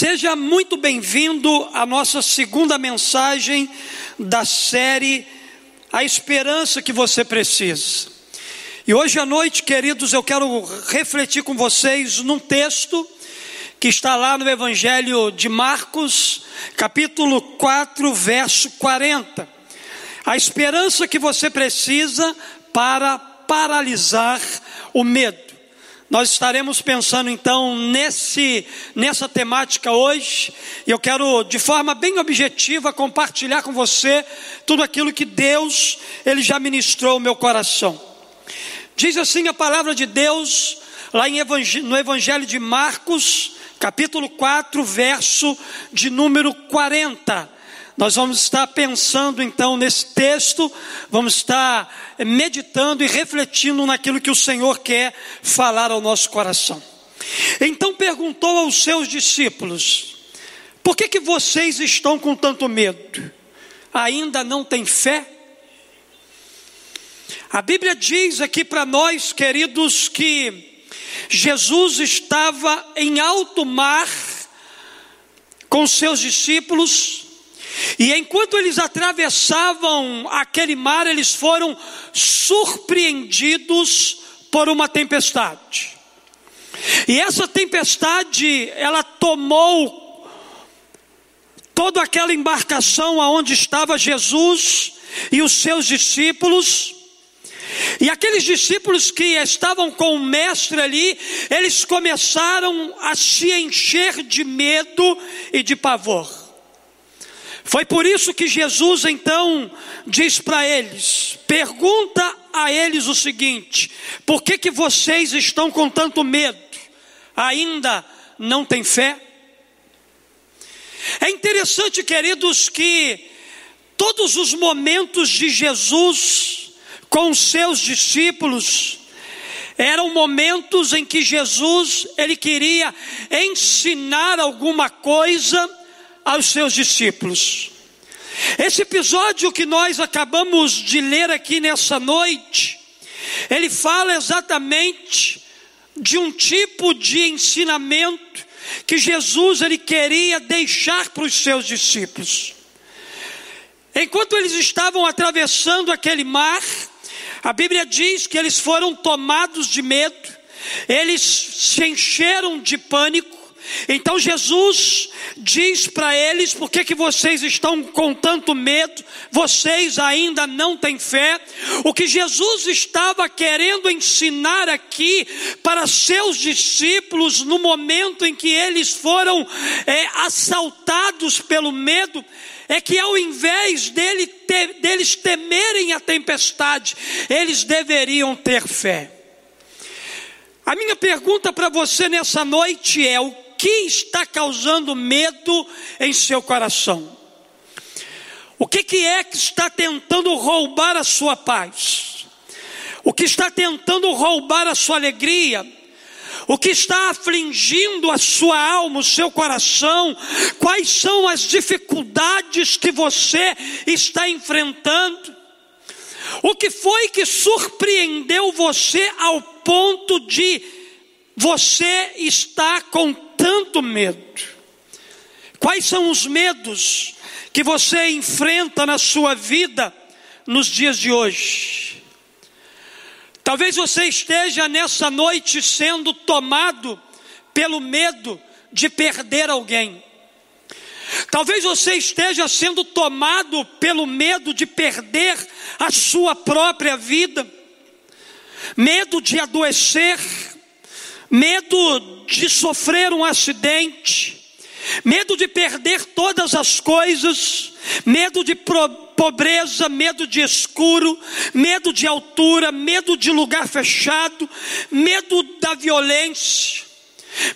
Seja muito bem-vindo à nossa segunda mensagem da série A Esperança que você precisa. E hoje à noite, queridos, eu quero refletir com vocês num texto que está lá no Evangelho de Marcos, capítulo 4, verso 40. A esperança que você precisa para paralisar o medo. Nós estaremos pensando então nesse, nessa temática hoje, e eu quero de forma bem objetiva compartilhar com você tudo aquilo que Deus ele já ministrou ao meu coração. Diz assim a palavra de Deus lá no Evangelho de Marcos, capítulo 4, verso de número 40. Nós vamos estar pensando então nesse texto, vamos estar meditando e refletindo naquilo que o Senhor quer falar ao nosso coração. Então perguntou aos seus discípulos: Por que que vocês estão com tanto medo? Ainda não têm fé? A Bíblia diz aqui para nós, queridos, que Jesus estava em alto mar com seus discípulos, e enquanto eles atravessavam aquele mar, eles foram surpreendidos por uma tempestade. E essa tempestade, ela tomou toda aquela embarcação aonde estava Jesus e os seus discípulos. E aqueles discípulos que estavam com o mestre ali, eles começaram a se encher de medo e de pavor. Foi por isso que Jesus então diz para eles: pergunta a eles o seguinte: por que, que vocês estão com tanto medo? Ainda não têm fé? É interessante, queridos, que todos os momentos de Jesus com os seus discípulos eram momentos em que Jesus ele queria ensinar alguma coisa aos seus discípulos. Esse episódio que nós acabamos de ler aqui nessa noite, ele fala exatamente de um tipo de ensinamento que Jesus ele queria deixar para os seus discípulos. Enquanto eles estavam atravessando aquele mar, a Bíblia diz que eles foram tomados de medo, eles se encheram de pânico, então Jesus diz para eles: por que, que vocês estão com tanto medo? Vocês ainda não têm fé. O que Jesus estava querendo ensinar aqui para seus discípulos no momento em que eles foram é, assaltados pelo medo, é que ao invés dele deles temerem a tempestade, eles deveriam ter fé. A minha pergunta para você nessa noite é: o que está causando medo em seu coração? O que, que é que está tentando roubar a sua paz? O que está tentando roubar a sua alegria? O que está afligindo a sua alma, o seu coração? Quais são as dificuldades que você está enfrentando? O que foi que surpreendeu você ao ponto de você estar com tanto medo? Quais são os medos que você enfrenta na sua vida nos dias de hoje? Talvez você esteja nessa noite sendo tomado pelo medo de perder alguém. Talvez você esteja sendo tomado pelo medo de perder a sua própria vida, medo de adoecer, medo de sofrer um acidente, medo de perder todas as coisas, medo de pobreza, medo de escuro, medo de altura, medo de lugar fechado, medo da violência,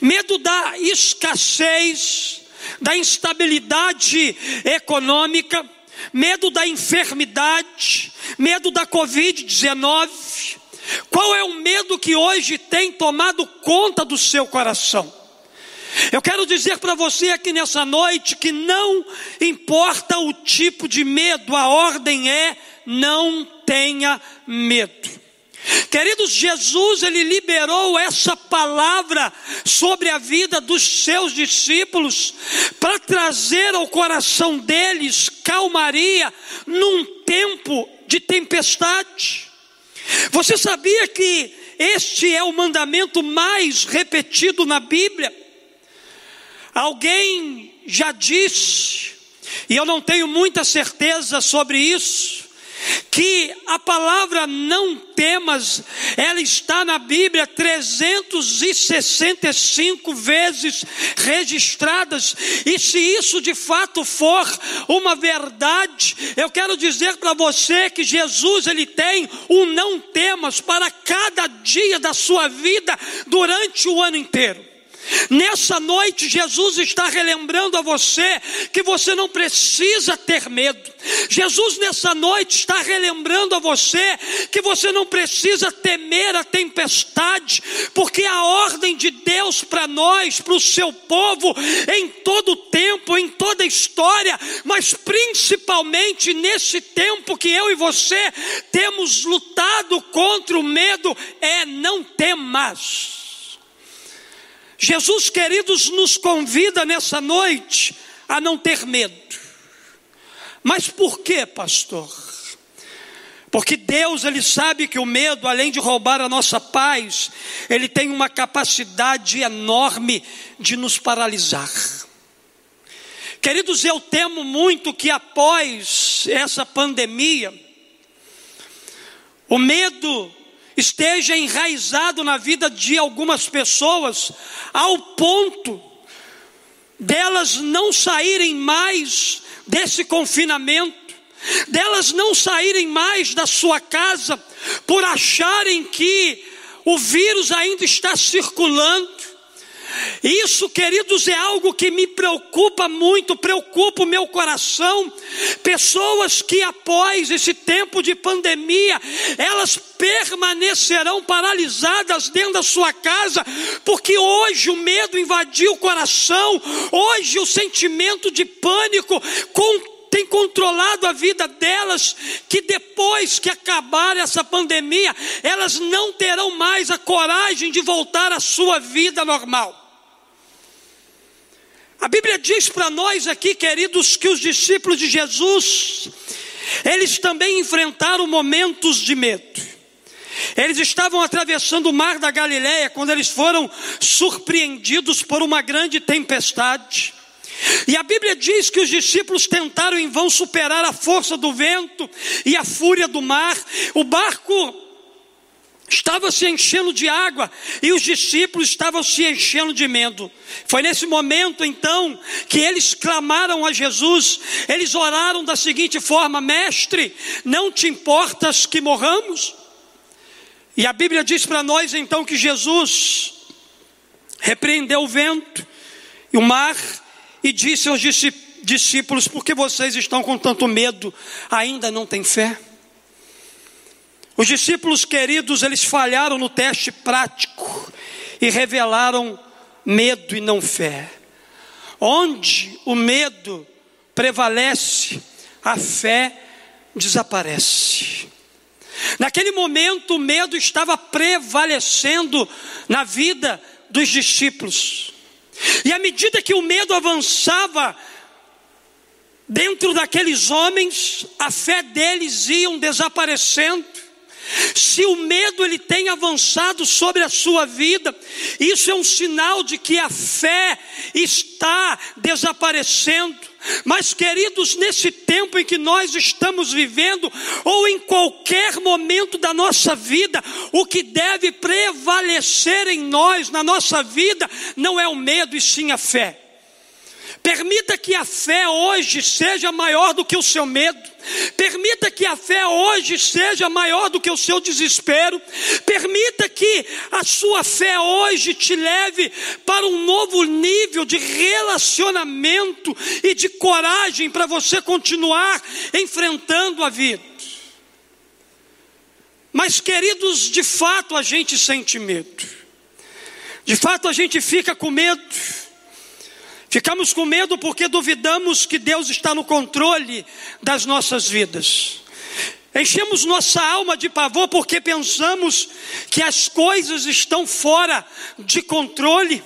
medo da escassez, da instabilidade econômica, medo da enfermidade, medo da Covid-19 qual é o medo que hoje tem tomado conta do seu coração? Eu quero dizer para você aqui nessa noite que não importa o tipo de medo, a ordem é: não tenha medo. Queridos, Jesus ele liberou essa palavra sobre a vida dos seus discípulos para trazer ao coração deles calmaria num tempo de tempestade. Você sabia que este é o mandamento mais repetido na Bíblia? Alguém já disse, e eu não tenho muita certeza sobre isso, que a palavra não temas, ela está na Bíblia 365 vezes registradas, e se isso de fato for uma verdade, eu quero dizer para você que Jesus ele tem um não temas para cada dia da sua vida durante o ano inteiro. Nessa noite, Jesus está relembrando a você que você não precisa ter medo. Jesus, nessa noite, está relembrando a você que você não precisa temer a tempestade, porque a ordem de Deus para nós, para o seu povo, em todo tempo, em toda história, mas principalmente nesse tempo que eu e você temos lutado contra o medo, é não temas. Jesus, queridos, nos convida nessa noite a não ter medo. Mas por quê, pastor? Porque Deus, Ele sabe que o medo, além de roubar a nossa paz, ele tem uma capacidade enorme de nos paralisar. Queridos, eu temo muito que após essa pandemia, o medo esteja enraizado na vida de algumas pessoas, ao ponto delas não saírem mais desse confinamento, delas não saírem mais da sua casa, por acharem que o vírus ainda está circulando, isso, queridos, é algo que me preocupa muito, preocupa o meu coração. Pessoas que após esse tempo de pandemia, elas permanecerão paralisadas dentro da sua casa, porque hoje o medo invadiu o coração, hoje o sentimento de pânico tem controlado a vida delas, que depois que acabar essa pandemia, elas não terão mais a coragem de voltar à sua vida normal. A Bíblia diz para nós aqui, queridos, que os discípulos de Jesus, eles também enfrentaram momentos de medo. Eles estavam atravessando o mar da Galileia quando eles foram surpreendidos por uma grande tempestade. E a Bíblia diz que os discípulos tentaram em vão superar a força do vento e a fúria do mar. O barco estava se enchendo de água e os discípulos estavam se enchendo de medo. Foi nesse momento então que eles clamaram a Jesus, eles oraram da seguinte forma: Mestre, não te importas que morramos? E a Bíblia diz para nós então que Jesus repreendeu o vento e o mar e disse aos discípulos: Por que vocês estão com tanto medo? Ainda não têm fé? Os discípulos queridos, eles falharam no teste prático e revelaram medo e não fé. Onde o medo prevalece, a fé desaparece. Naquele momento, o medo estava prevalecendo na vida dos discípulos. E à medida que o medo avançava dentro daqueles homens, a fé deles ia desaparecendo. Se o medo ele tem avançado sobre a sua vida, isso é um sinal de que a fé está desaparecendo. Mas, queridos, nesse tempo em que nós estamos vivendo, ou em qualquer momento da nossa vida, o que deve prevalecer em nós, na nossa vida, não é o medo e sim a fé. Permita que a fé hoje seja maior do que o seu medo. Permita que a fé hoje seja maior do que o seu desespero. Permita que a sua fé hoje te leve para um novo nível de relacionamento e de coragem para você continuar enfrentando a vida. Mas, queridos, de fato a gente sente medo. De fato a gente fica com medo Ficamos com medo porque duvidamos que Deus está no controle das nossas vidas. Enchemos nossa alma de pavor porque pensamos que as coisas estão fora de controle.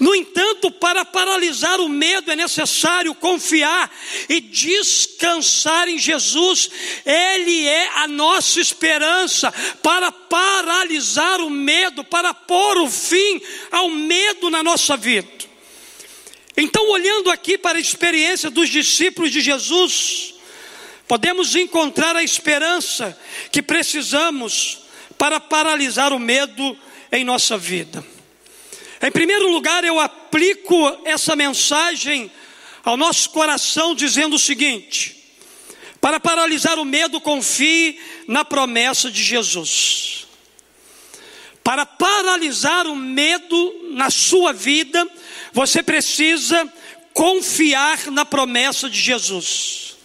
No entanto, para paralisar o medo é necessário confiar e descansar em Jesus. Ele é a nossa esperança para paralisar o medo, para pôr o fim ao medo na nossa vida. Então, olhando aqui para a experiência dos discípulos de Jesus, podemos encontrar a esperança que precisamos para paralisar o medo em nossa vida. Em primeiro lugar, eu aplico essa mensagem ao nosso coração dizendo o seguinte: para paralisar o medo, confie na promessa de Jesus. Para paralisar o medo na sua vida, você precisa confiar na promessa de Jesus.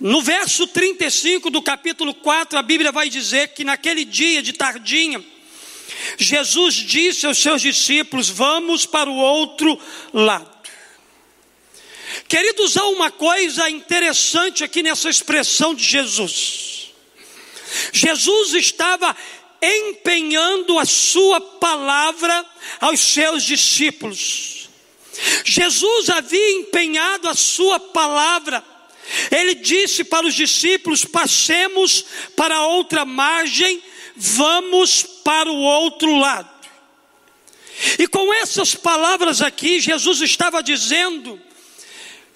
No verso 35 do capítulo 4, a Bíblia vai dizer que naquele dia de tardinha, Jesus disse aos seus discípulos: Vamos para o outro lado. Queridos, há uma coisa interessante aqui nessa expressão de Jesus. Jesus estava empenhando a sua palavra aos seus discípulos. Jesus havia empenhado a sua palavra. Ele disse para os discípulos: passemos para outra margem vamos para o outro lado. E com essas palavras aqui, Jesus estava dizendo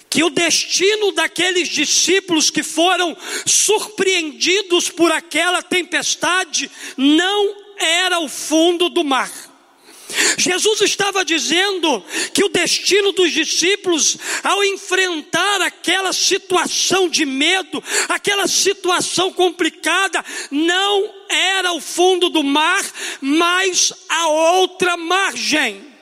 que o destino daqueles discípulos que foram surpreendidos por aquela tempestade não era o fundo do mar. Jesus estava dizendo que o destino dos discípulos, ao enfrentar aquela situação de medo, aquela situação complicada, não era o fundo do mar, mas a outra margem.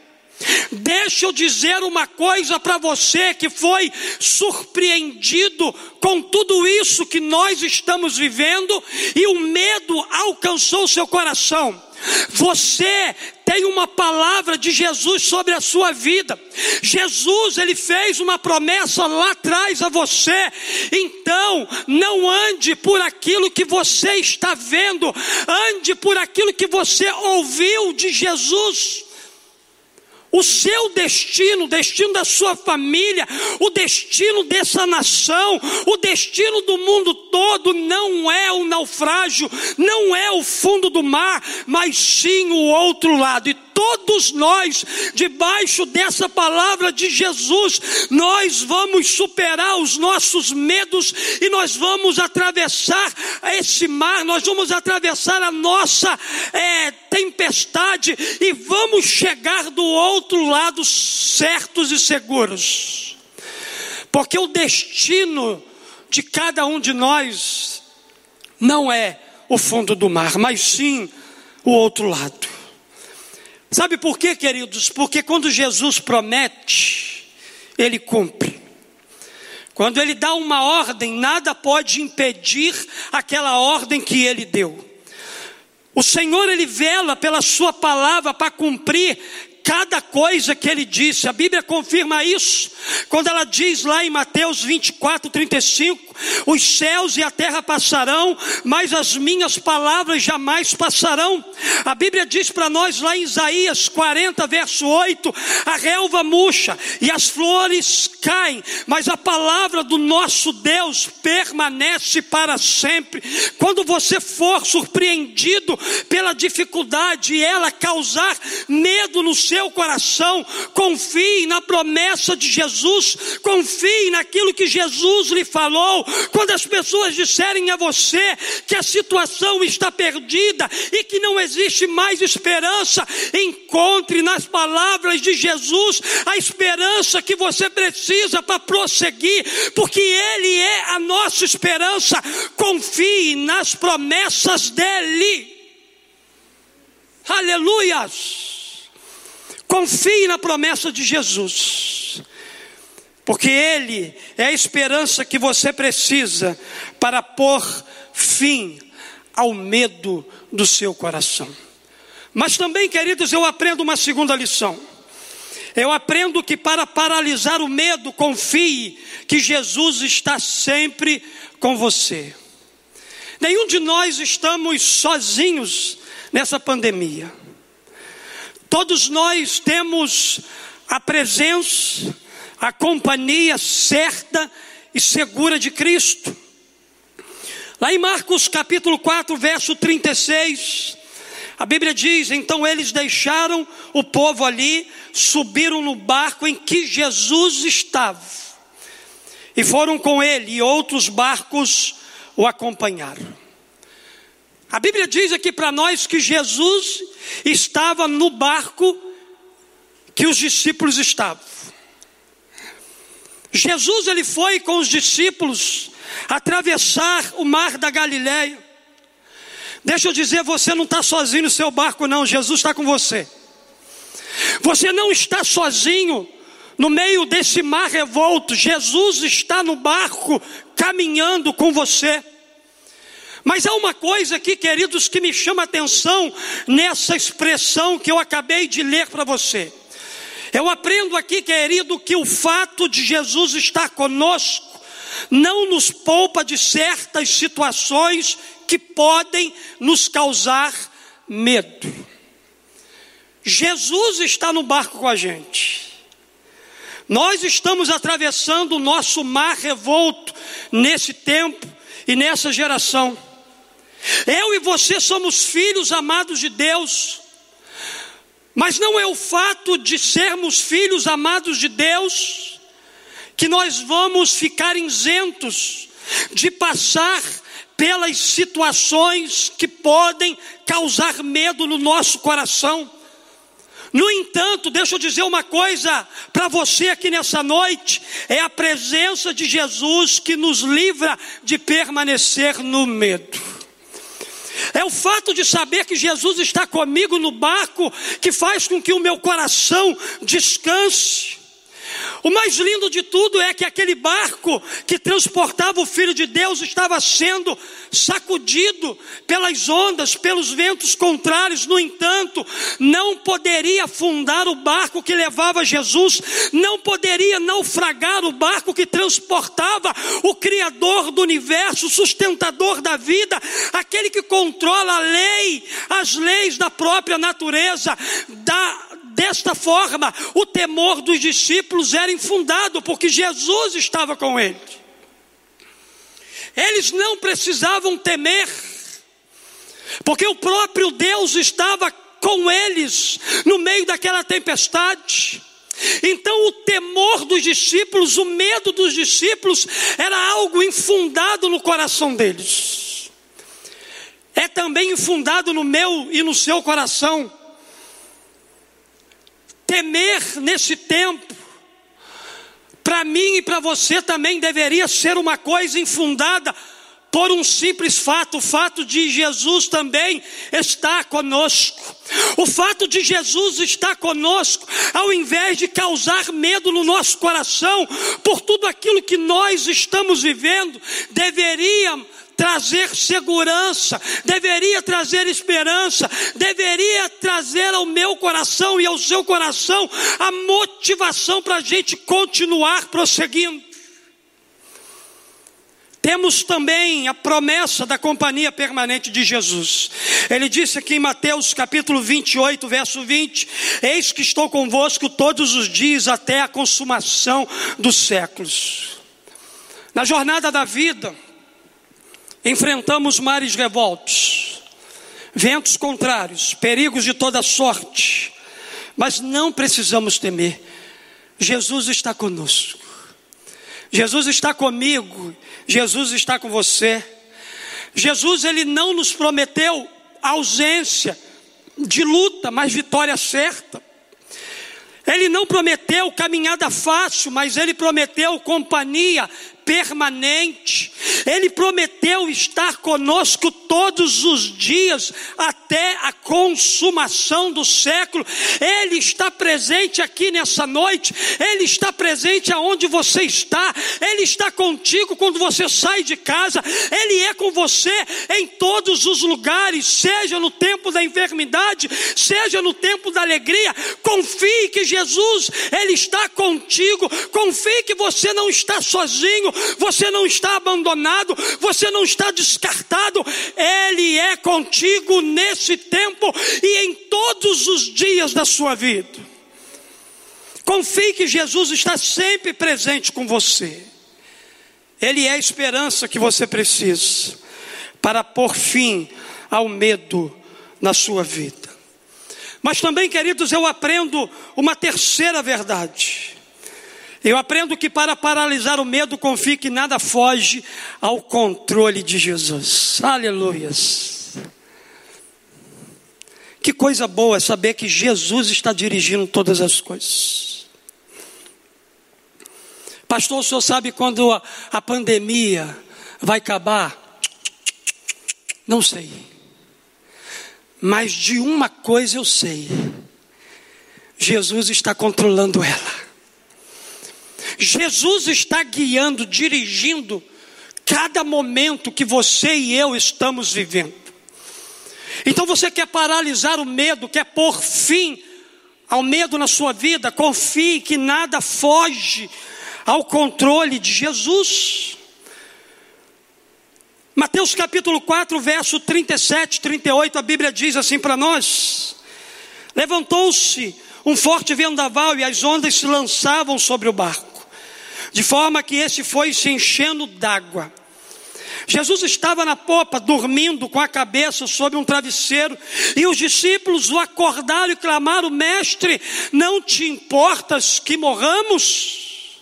Deixa eu dizer uma coisa para você que foi surpreendido com tudo isso que nós estamos vivendo e o medo alcançou seu coração. Você tem uma palavra de Jesus sobre a sua vida. Jesus, ele fez uma promessa lá atrás a você. Então, não ande por aquilo que você está vendo, ande por aquilo que você ouviu de Jesus. O seu destino, o destino da sua família, o destino dessa nação, o destino do mundo todo não é o naufrágio, não é o fundo do mar, mas sim o outro lado. E todos nós, debaixo dessa palavra de Jesus, nós vamos superar os nossos medos e nós vamos atravessar esse mar, nós vamos atravessar a nossa é, tempestade e vamos chegar do outro lado certos e seguros. Porque o destino de cada um de nós não é o fundo do mar, mas sim o outro lado. Sabe por quê, queridos? Porque quando Jesus promete, ele cumpre. Quando ele dá uma ordem, nada pode impedir aquela ordem que ele deu. O Senhor ele vela pela sua palavra para cumprir cada coisa que ele disse. A Bíblia confirma isso quando ela diz lá em Mateus 24, 35: Os céus e a terra passarão, mas as minhas palavras jamais passarão. A Bíblia diz para nós lá em Isaías 40, verso 8: A relva murcha e as flores caem, mas a palavra do nosso Deus permanece para sempre. Quando você for surpreendido pela dificuldade e ela causar medo no seu coração, confie na promessa de Jesus, confie naquilo que Jesus lhe falou. Quando as pessoas disserem a você que a situação está perdida e que não existe mais esperança, encontre nas palavras de Jesus a esperança que você precisa para prosseguir, porque Ele é a nossa esperança. Confie nas promessas dEle. Aleluias. Confie na promessa de Jesus, porque Ele é a esperança que você precisa para pôr fim ao medo do seu coração. Mas também, queridos, eu aprendo uma segunda lição. Eu aprendo que para paralisar o medo, confie que Jesus está sempre com você. Nenhum de nós estamos sozinhos nessa pandemia. Todos nós temos a presença, a companhia certa e segura de Cristo. Lá em Marcos capítulo 4, verso 36, a Bíblia diz: então eles deixaram o povo ali, subiram no barco em que Jesus estava, e foram com ele, e outros barcos o acompanharam. A Bíblia diz aqui para nós que Jesus estava no barco que os discípulos estavam. Jesus ele foi com os discípulos atravessar o mar da Galileia. Deixa eu dizer, você não está sozinho no seu barco, não. Jesus está com você. Você não está sozinho no meio desse mar revolto. Jesus está no barco caminhando com você. Mas há uma coisa aqui, queridos, que me chama a atenção nessa expressão que eu acabei de ler para você. Eu aprendo aqui, querido, que o fato de Jesus estar conosco não nos poupa de certas situações que podem nos causar medo. Jesus está no barco com a gente. Nós estamos atravessando o nosso mar revolto nesse tempo e nessa geração. Eu e você somos filhos amados de Deus, mas não é o fato de sermos filhos amados de Deus que nós vamos ficar isentos de passar pelas situações que podem causar medo no nosso coração. No entanto, deixa eu dizer uma coisa para você aqui nessa noite: é a presença de Jesus que nos livra de permanecer no medo. É o fato de saber que Jesus está comigo no barco que faz com que o meu coração descanse. O mais lindo de tudo é que aquele barco que transportava o Filho de Deus estava sendo sacudido pelas ondas, pelos ventos contrários. No entanto, não poderia afundar o barco que levava Jesus, não poderia naufragar o barco que transportava o Criador do universo, sustentador da vida, aquele que controla a lei, as leis da própria natureza, da Desta forma, o temor dos discípulos era infundado, porque Jesus estava com eles. Eles não precisavam temer, porque o próprio Deus estava com eles no meio daquela tempestade. Então, o temor dos discípulos, o medo dos discípulos, era algo infundado no coração deles. É também infundado no meu e no seu coração temer nesse tempo, para mim e para você também deveria ser uma coisa infundada por um simples fato, o fato de Jesus também estar conosco. O fato de Jesus estar conosco, ao invés de causar medo no nosso coração por tudo aquilo que nós estamos vivendo, deveria trazer segurança, deveria trazer esperança, deveria trazer ao meu coração e ao seu coração a motivação para a gente continuar prosseguindo. Temos também a promessa da companhia permanente de Jesus. Ele disse aqui em Mateus capítulo 28, verso 20: Eis que estou convosco todos os dias até a consumação dos séculos. Na jornada da vida, enfrentamos mares revoltos, ventos contrários, perigos de toda sorte, mas não precisamos temer. Jesus está conosco. Jesus está comigo, Jesus está com você. Jesus ele não nos prometeu ausência de luta, mas vitória certa. Ele não prometeu caminhada fácil, mas ele prometeu companhia permanente. Ele prometeu estar conosco todos os dias até a consumação do século. Ele está presente aqui nessa noite. Ele está presente aonde você está. Ele está contigo quando você sai de casa. Ele é com você em todos os lugares, seja no tempo da enfermidade, seja no tempo da alegria. Confie que Jesus, ele está contigo. Confie que você não está sozinho você não está abandonado, você não está descartado, Ele é contigo nesse tempo e em todos os dias da sua vida. Confie que Jesus está sempre presente com você. Ele é a esperança que você precisa para pôr fim ao medo na sua vida. Mas também, queridos, eu aprendo uma terceira verdade. Eu aprendo que para paralisar o medo, confie que nada foge ao controle de Jesus. Aleluias. Que coisa boa saber que Jesus está dirigindo todas as coisas. Pastor, o senhor sabe quando a, a pandemia vai acabar? Não sei. Mas de uma coisa eu sei: Jesus está controlando ela. Jesus está guiando, dirigindo cada momento que você e eu estamos vivendo. Então você quer paralisar o medo, quer pôr fim ao medo na sua vida, confie que nada foge ao controle de Jesus. Mateus capítulo 4, verso 37, 38, a Bíblia diz assim para nós: Levantou-se um forte vendaval e as ondas se lançavam sobre o barco, de forma que esse foi se enchendo d'água. Jesus estava na popa, dormindo com a cabeça sobre um travesseiro, e os discípulos o acordaram e clamaram: Mestre, não te importas que morramos?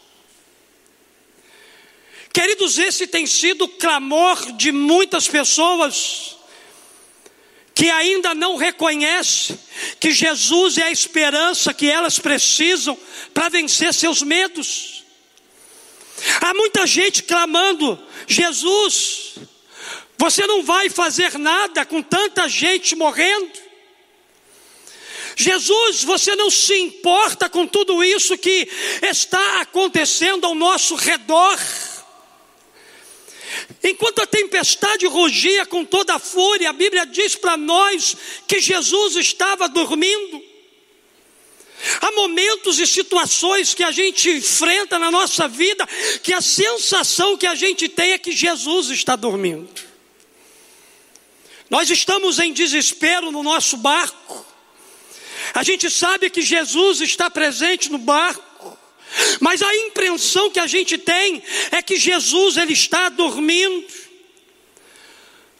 Queridos, esse tem sido o clamor de muitas pessoas que ainda não reconhecem que Jesus é a esperança que elas precisam para vencer seus medos. Há muita gente clamando: Jesus, você não vai fazer nada com tanta gente morrendo. Jesus, você não se importa com tudo isso que está acontecendo ao nosso redor. Enquanto a tempestade rugia com toda a fúria, a Bíblia diz para nós que Jesus estava dormindo. Há momentos e situações que a gente enfrenta na nossa vida que a sensação que a gente tem é que Jesus está dormindo. Nós estamos em desespero no nosso barco. A gente sabe que Jesus está presente no barco. Mas a impressão que a gente tem é que Jesus ele está dormindo.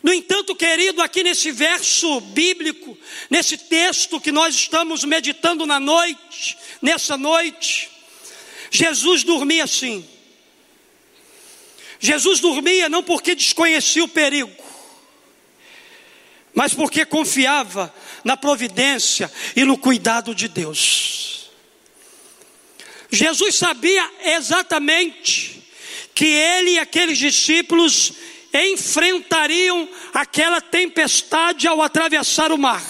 No entanto, querido, aqui nesse verso bíblico, nesse texto que nós estamos meditando na noite, nessa noite, Jesus dormia sim. Jesus dormia não porque desconhecia o perigo, mas porque confiava na providência e no cuidado de Deus. Jesus sabia exatamente que ele e aqueles discípulos enfrentariam aquela tempestade ao atravessar o mar.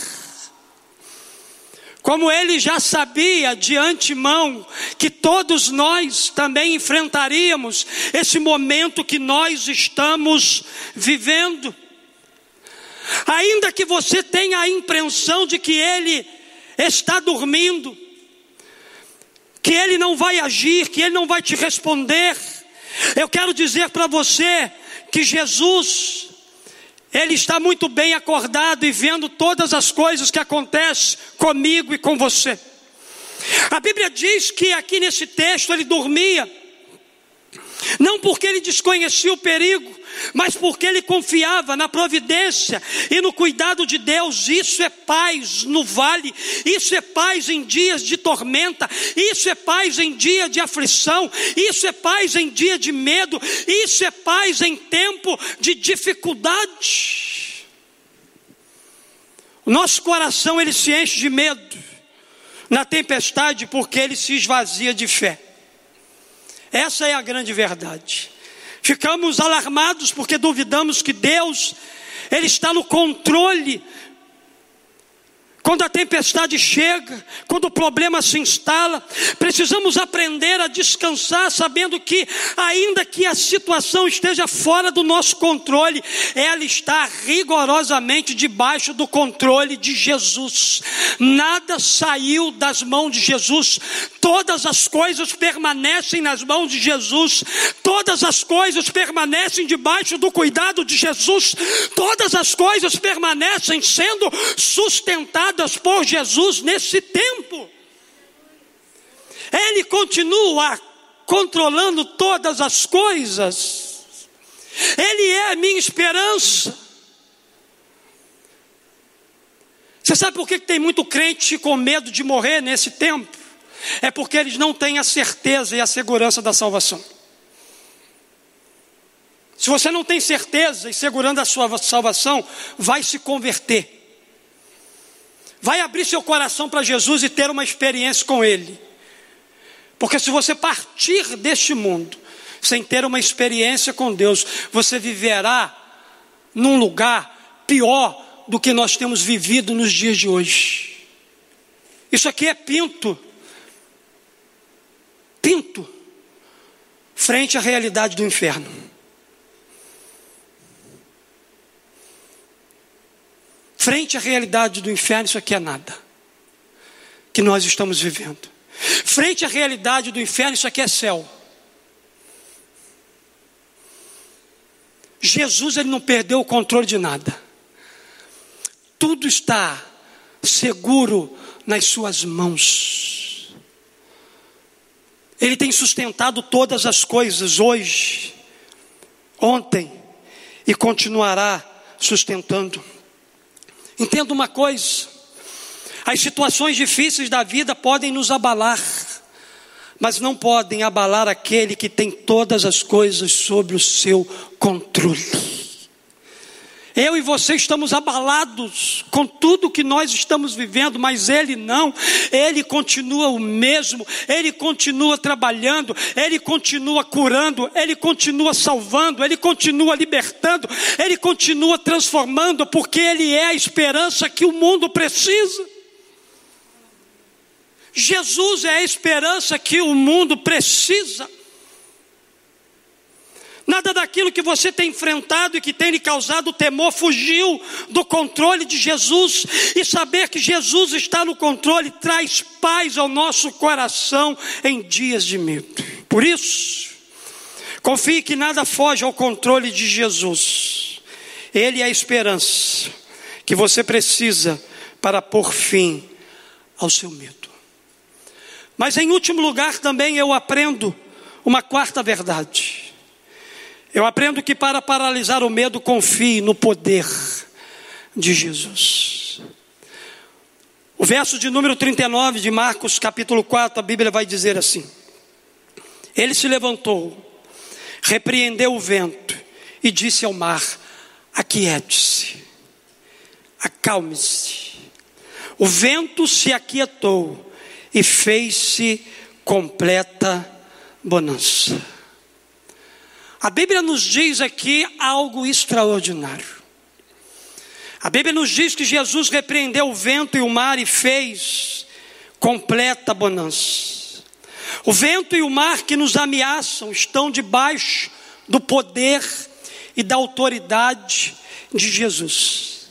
Como ele já sabia de antemão que todos nós também enfrentaríamos esse momento que nós estamos vivendo. Ainda que você tenha a impressão de que ele está dormindo, que Ele não vai agir, que Ele não vai te responder. Eu quero dizer para você que Jesus, Ele está muito bem acordado e vendo todas as coisas que acontecem comigo e com você. A Bíblia diz que aqui nesse texto ele dormia, não porque ele desconhecia o perigo, mas porque ele confiava na providência e no cuidado de Deus. Isso é paz no vale, isso é paz em dias de tormenta, isso é paz em dia de aflição, isso é paz em dia de medo, isso é paz em tempo de dificuldade. O nosso coração ele se enche de medo na tempestade porque ele se esvazia de fé. Essa é a grande verdade. Ficamos alarmados porque duvidamos que Deus ele está no controle quando a tempestade chega, quando o problema se instala, precisamos aprender a descansar, sabendo que, ainda que a situação esteja fora do nosso controle, ela está rigorosamente debaixo do controle de Jesus. Nada saiu das mãos de Jesus, todas as coisas permanecem nas mãos de Jesus, todas as coisas permanecem debaixo do cuidado de Jesus, todas as coisas permanecem sendo sustentadas por Jesus nesse tempo. Ele continua controlando todas as coisas. Ele é a minha esperança. Você sabe por que tem muito crente com medo de morrer nesse tempo? É porque eles não têm a certeza e a segurança da salvação. Se você não tem certeza e segurança da sua salvação, vai se converter. Vai abrir seu coração para Jesus e ter uma experiência com Ele. Porque se você partir deste mundo sem ter uma experiência com Deus, você viverá num lugar pior do que nós temos vivido nos dias de hoje. Isso aqui é pinto. Pinto. Frente à realidade do inferno. Frente à realidade do inferno, isso aqui é nada. Que nós estamos vivendo. Frente à realidade do inferno, isso aqui é céu. Jesus ele não perdeu o controle de nada. Tudo está seguro nas suas mãos. Ele tem sustentado todas as coisas hoje, ontem e continuará sustentando. Entenda uma coisa: as situações difíceis da vida podem nos abalar, mas não podem abalar aquele que tem todas as coisas sob o seu controle. Eu e você estamos abalados com tudo que nós estamos vivendo, mas Ele não, Ele continua o mesmo, Ele continua trabalhando, Ele continua curando, Ele continua salvando, Ele continua libertando, Ele continua transformando, porque Ele é a esperança que o mundo precisa. Jesus é a esperança que o mundo precisa. Nada daquilo que você tem enfrentado e que tem lhe causado temor fugiu do controle de Jesus. E saber que Jesus está no controle traz paz ao nosso coração em dias de medo. Por isso, confie que nada foge ao controle de Jesus. Ele é a esperança que você precisa para pôr fim ao seu medo. Mas em último lugar também eu aprendo uma quarta verdade. Eu aprendo que para paralisar o medo, confie no poder de Jesus. O verso de número 39 de Marcos, capítulo 4, a Bíblia vai dizer assim: Ele se levantou, repreendeu o vento e disse ao mar: Aquiete-se, acalme-se. O vento se aquietou e fez-se completa bonança. A Bíblia nos diz aqui algo extraordinário. A Bíblia nos diz que Jesus repreendeu o vento e o mar e fez completa bonança. O vento e o mar que nos ameaçam estão debaixo do poder e da autoridade de Jesus.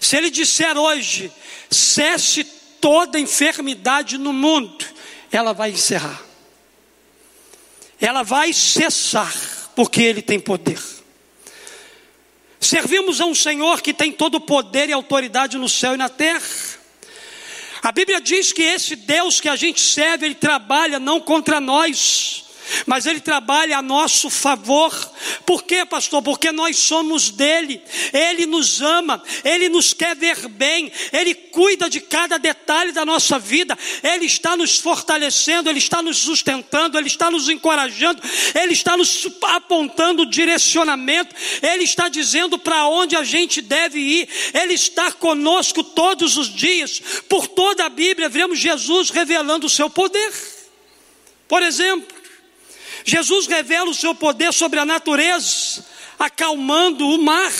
Se ele disser hoje, cesse toda enfermidade no mundo, ela vai encerrar ela vai cessar, porque Ele tem poder. Servimos a um Senhor que tem todo o poder e autoridade no céu e na terra. A Bíblia diz que esse Deus que a gente serve, Ele trabalha não contra nós, mas Ele trabalha a nosso favor. Por quê, pastor? Porque nós somos dele, Ele nos ama, Ele nos quer ver bem, Ele cuida de cada detalhe da nossa vida, Ele está nos fortalecendo, Ele está nos sustentando, Ele está nos encorajando, Ele está nos apontando o direcionamento, Ele está dizendo para onde a gente deve ir, Ele está conosco todos os dias. Por toda a Bíblia, vemos Jesus revelando o seu poder. Por exemplo, Jesus revela o seu poder sobre a natureza, acalmando o mar.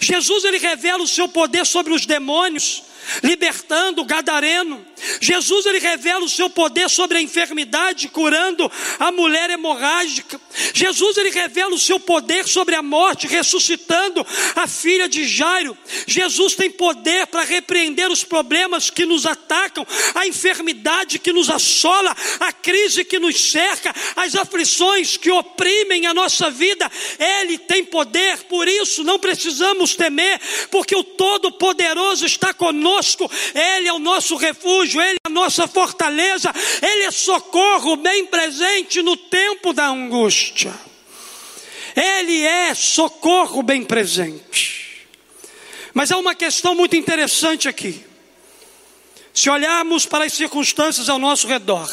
Jesus ele revela o seu poder sobre os demônios libertando o gadareno. Jesus ele revela o seu poder sobre a enfermidade, curando a mulher hemorrágica. Jesus ele revela o seu poder sobre a morte, ressuscitando a filha de Jairo. Jesus tem poder para repreender os problemas que nos atacam, a enfermidade que nos assola, a crise que nos cerca, as aflições que oprimem a nossa vida. Ele tem poder, por isso não precisamos temer, porque o Todo-Poderoso está conosco. Ele é o nosso refúgio, ele é a nossa fortaleza, ele é socorro bem presente no tempo da angústia. Ele é socorro bem presente. Mas há uma questão muito interessante aqui. Se olharmos para as circunstâncias ao nosso redor,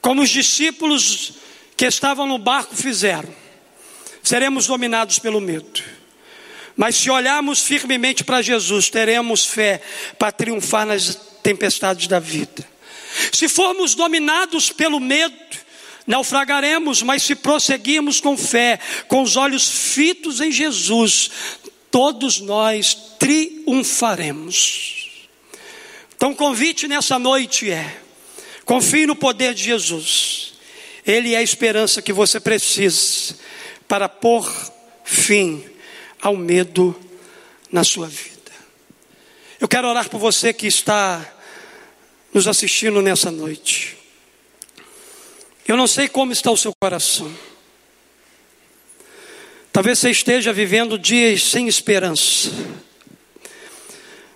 como os discípulos que estavam no barco fizeram, seremos dominados pelo medo. Mas se olharmos firmemente para Jesus, teremos fé para triunfar nas tempestades da vida. Se formos dominados pelo medo, naufragaremos, mas se prosseguirmos com fé, com os olhos fitos em Jesus, todos nós triunfaremos. Então, o convite nessa noite é: confie no poder de Jesus, Ele é a esperança que você precisa para pôr fim ao medo na sua vida. Eu quero orar por você que está nos assistindo nessa noite. Eu não sei como está o seu coração. Talvez você esteja vivendo dias sem esperança.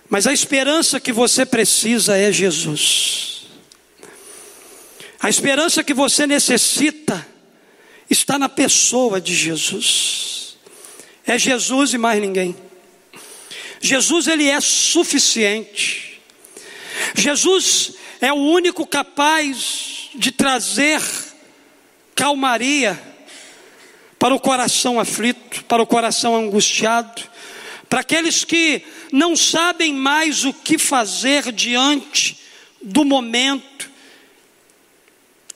Mas a esperança que você precisa é Jesus. A esperança que você necessita está na pessoa de Jesus. É Jesus e mais ninguém. Jesus ele é suficiente. Jesus é o único capaz de trazer calmaria para o coração aflito, para o coração angustiado, para aqueles que não sabem mais o que fazer diante do momento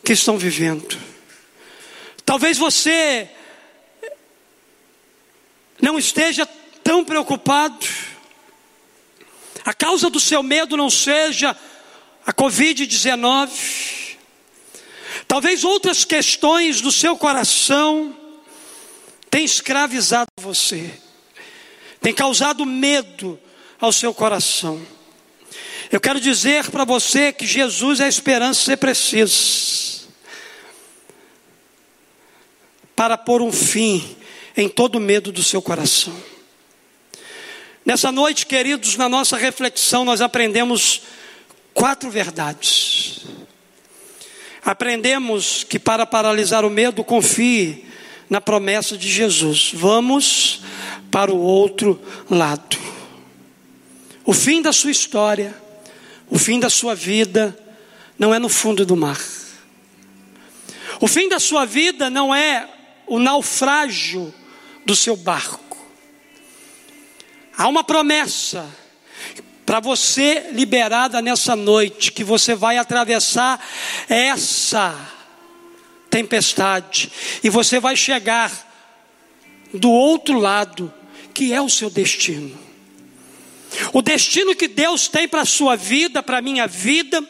que estão vivendo. Talvez você não esteja tão preocupado, a causa do seu medo não seja a Covid-19, talvez outras questões do seu coração tenham escravizado você, tem causado medo ao seu coração. Eu quero dizer para você que Jesus é a esperança que você precisa para pôr um fim em todo medo do seu coração. Nessa noite, queridos, na nossa reflexão, nós aprendemos quatro verdades. Aprendemos que para paralisar o medo, confie na promessa de Jesus. Vamos para o outro lado. O fim da sua história, o fim da sua vida, não é no fundo do mar. O fim da sua vida não é o naufrágio do seu barco. Há uma promessa para você liberada nessa noite, que você vai atravessar essa tempestade e você vai chegar do outro lado, que é o seu destino. O destino que Deus tem para a sua vida, para a minha vida,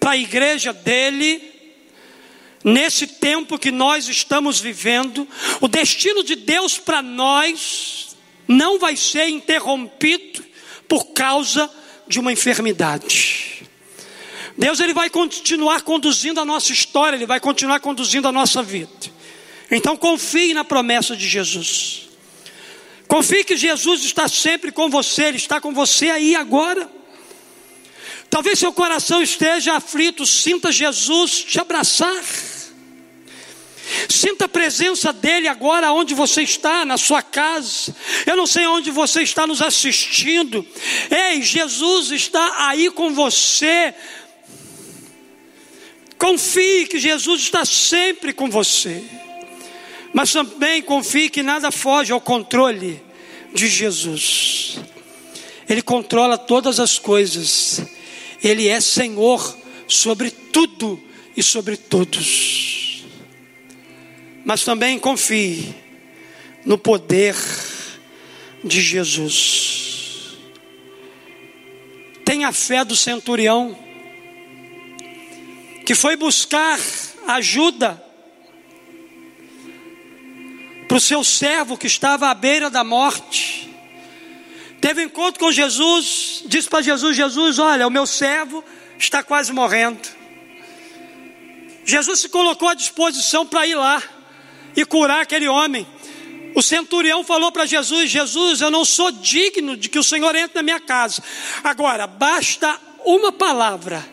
para a igreja dele, nesse tempo que nós estamos vivendo, o destino de Deus para nós não vai ser interrompido por causa de uma enfermidade. Deus ele vai continuar conduzindo a nossa história, ele vai continuar conduzindo a nossa vida. Então confie na promessa de Jesus. Confie que Jesus está sempre com você, ele está com você aí agora. Talvez seu coração esteja aflito, sinta Jesus te abraçar. Sinta a presença dele agora onde você está, na sua casa. Eu não sei onde você está nos assistindo. Ei, Jesus está aí com você. Confie que Jesus está sempre com você. Mas também confie que nada foge ao controle de Jesus. Ele controla todas as coisas. Ele é Senhor sobre tudo e sobre todos mas também confie no poder de Jesus. Tem a fé do centurião, que foi buscar ajuda para o seu servo que estava à beira da morte. Teve encontro com Jesus, disse para Jesus: Jesus, olha, o meu servo está quase morrendo. Jesus se colocou à disposição para ir lá e curar aquele homem. O centurião falou para Jesus: Jesus, eu não sou digno de que o Senhor entre na minha casa. Agora, basta uma palavra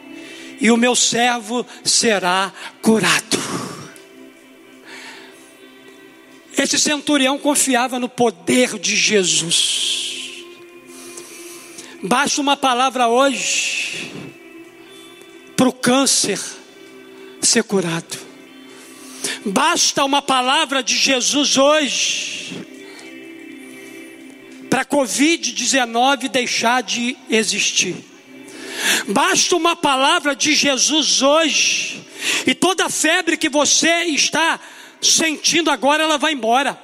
e o meu servo será curado. Esse centurião confiava no poder de Jesus. Basta uma palavra hoje para o câncer ser curado. Basta uma palavra de Jesus hoje para a Covid-19 deixar de existir. Basta uma palavra de Jesus hoje, e toda febre que você está sentindo agora, ela vai embora.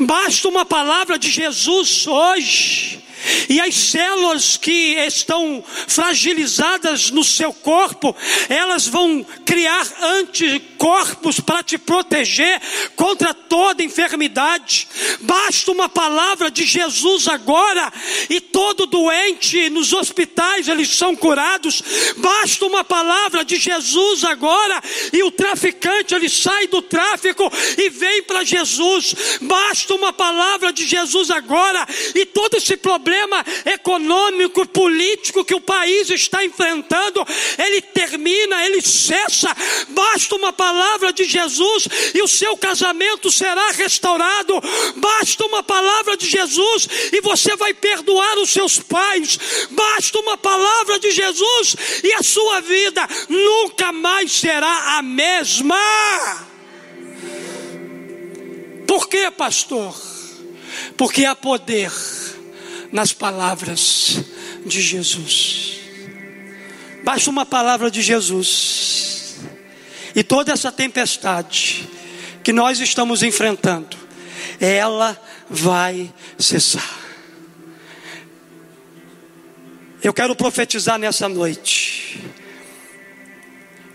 Basta uma palavra de Jesus hoje, e as células que estão fragilizadas no seu corpo, elas vão criar anticorpos para te proteger contra toda enfermidade. Basta uma palavra de Jesus agora e todo doente nos hospitais eles são curados. Basta uma palavra de Jesus agora e o traficante ele sai do tráfico e vem para Jesus. Basta uma palavra de Jesus agora e todo esse problema problema econômico, político que o país está enfrentando, ele termina, ele cessa. Basta uma palavra de Jesus e o seu casamento será restaurado. Basta uma palavra de Jesus e você vai perdoar os seus pais. Basta uma palavra de Jesus e a sua vida nunca mais será a mesma. Por que, pastor? Porque há poder nas palavras de Jesus. Basta uma palavra de Jesus, e toda essa tempestade que nós estamos enfrentando, ela vai cessar. Eu quero profetizar nessa noite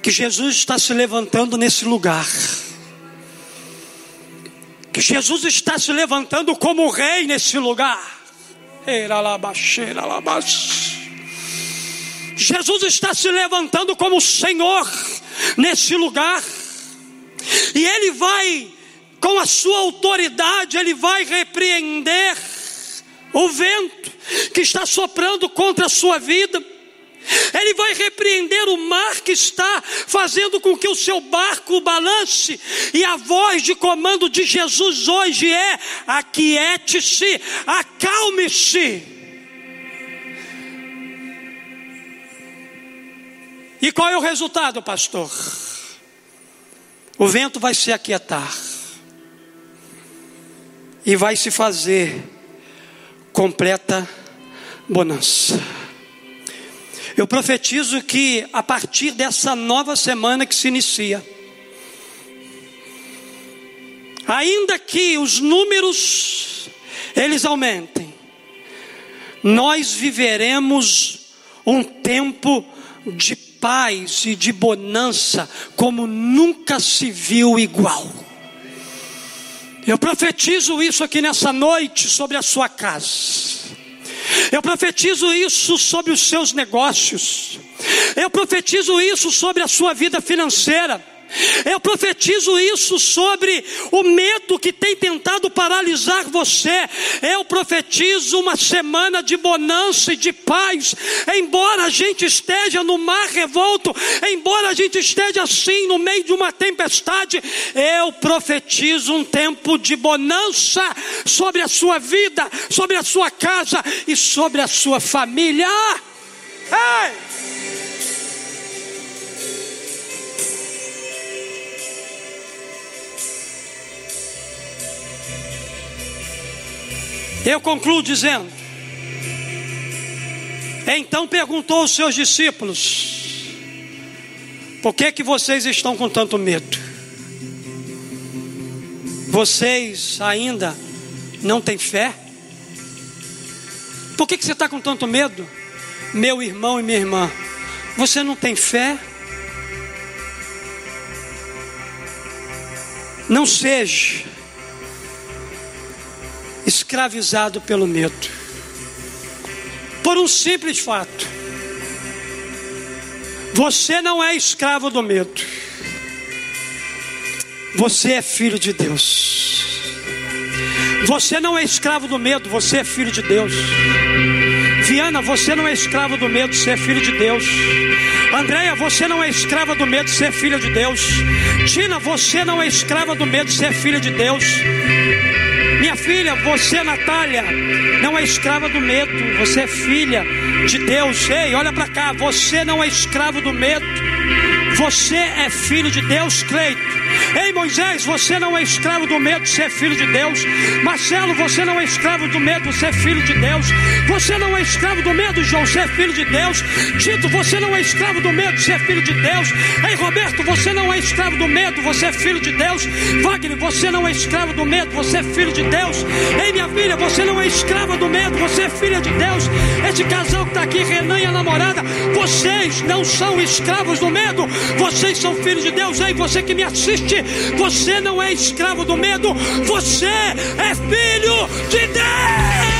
que Jesus está se levantando nesse lugar. Que Jesus está se levantando como rei nesse lugar. Jesus está se levantando como Senhor nesse lugar, e Ele vai, com a sua autoridade, Ele vai repreender o vento que está soprando contra a sua vida ele vai repreender o mar que está fazendo com que o seu barco balance, e a voz de comando de Jesus hoje é: aquiete-se, acalme-se. E qual é o resultado, pastor? O vento vai se aquietar e vai se fazer completa bonança. Eu profetizo que a partir dessa nova semana que se inicia, ainda que os números eles aumentem, nós viveremos um tempo de paz e de bonança como nunca se viu igual. Eu profetizo isso aqui nessa noite sobre a sua casa. Eu profetizo isso sobre os seus negócios. Eu profetizo isso sobre a sua vida financeira. Eu profetizo isso sobre o medo que tem tentado paralisar você. Eu profetizo uma semana de bonança e de paz. Embora a gente esteja no mar revolto, embora a gente esteja assim no meio de uma tempestade, eu profetizo um tempo de bonança sobre a sua vida, sobre a sua casa e sobre a sua família. Ei! Eu concluo dizendo: Então perguntou aos seus discípulos: Por que que vocês estão com tanto medo? Vocês ainda não têm fé? Por que, que você está com tanto medo? Meu irmão e minha irmã, você não tem fé? Não seja escravizado pelo medo. Por um simples fato: você não é escravo do medo, você é filho de Deus. Você não é escravo do medo, você é filho de Deus. Viana, você não é escravo do medo, você é filho de Deus. Andréia, você não é escrava do medo, você é filha de Deus. Tina, você não é escrava do medo, você é filha de Deus. Minha filha, você, Natália, não é escrava do medo, você é filha de Deus. Ei, olha para cá, você não é escravo do medo, você é filho de Deus, Cleito. Ei Moisés, você não é escravo do medo, você é filho de Deus. Marcelo, você não é escravo do medo, você é filho de Deus. Você não é escravo do medo, João, você é filho de Deus. Tito, você não é escravo do medo, você é filho de Deus. Ei Roberto, você não é escravo do medo, você é filho de Deus. Wagner, você não é escravo do medo, você é filho de Deus. Ei minha filha, você não é escrava do medo, você é filha de Deus. Esse casal que está aqui, Renan e a namorada, vocês não são escravos do medo, vocês são filhos de Deus. Ei, você que me assiste você não é escravo do medo, você é filho de Deus.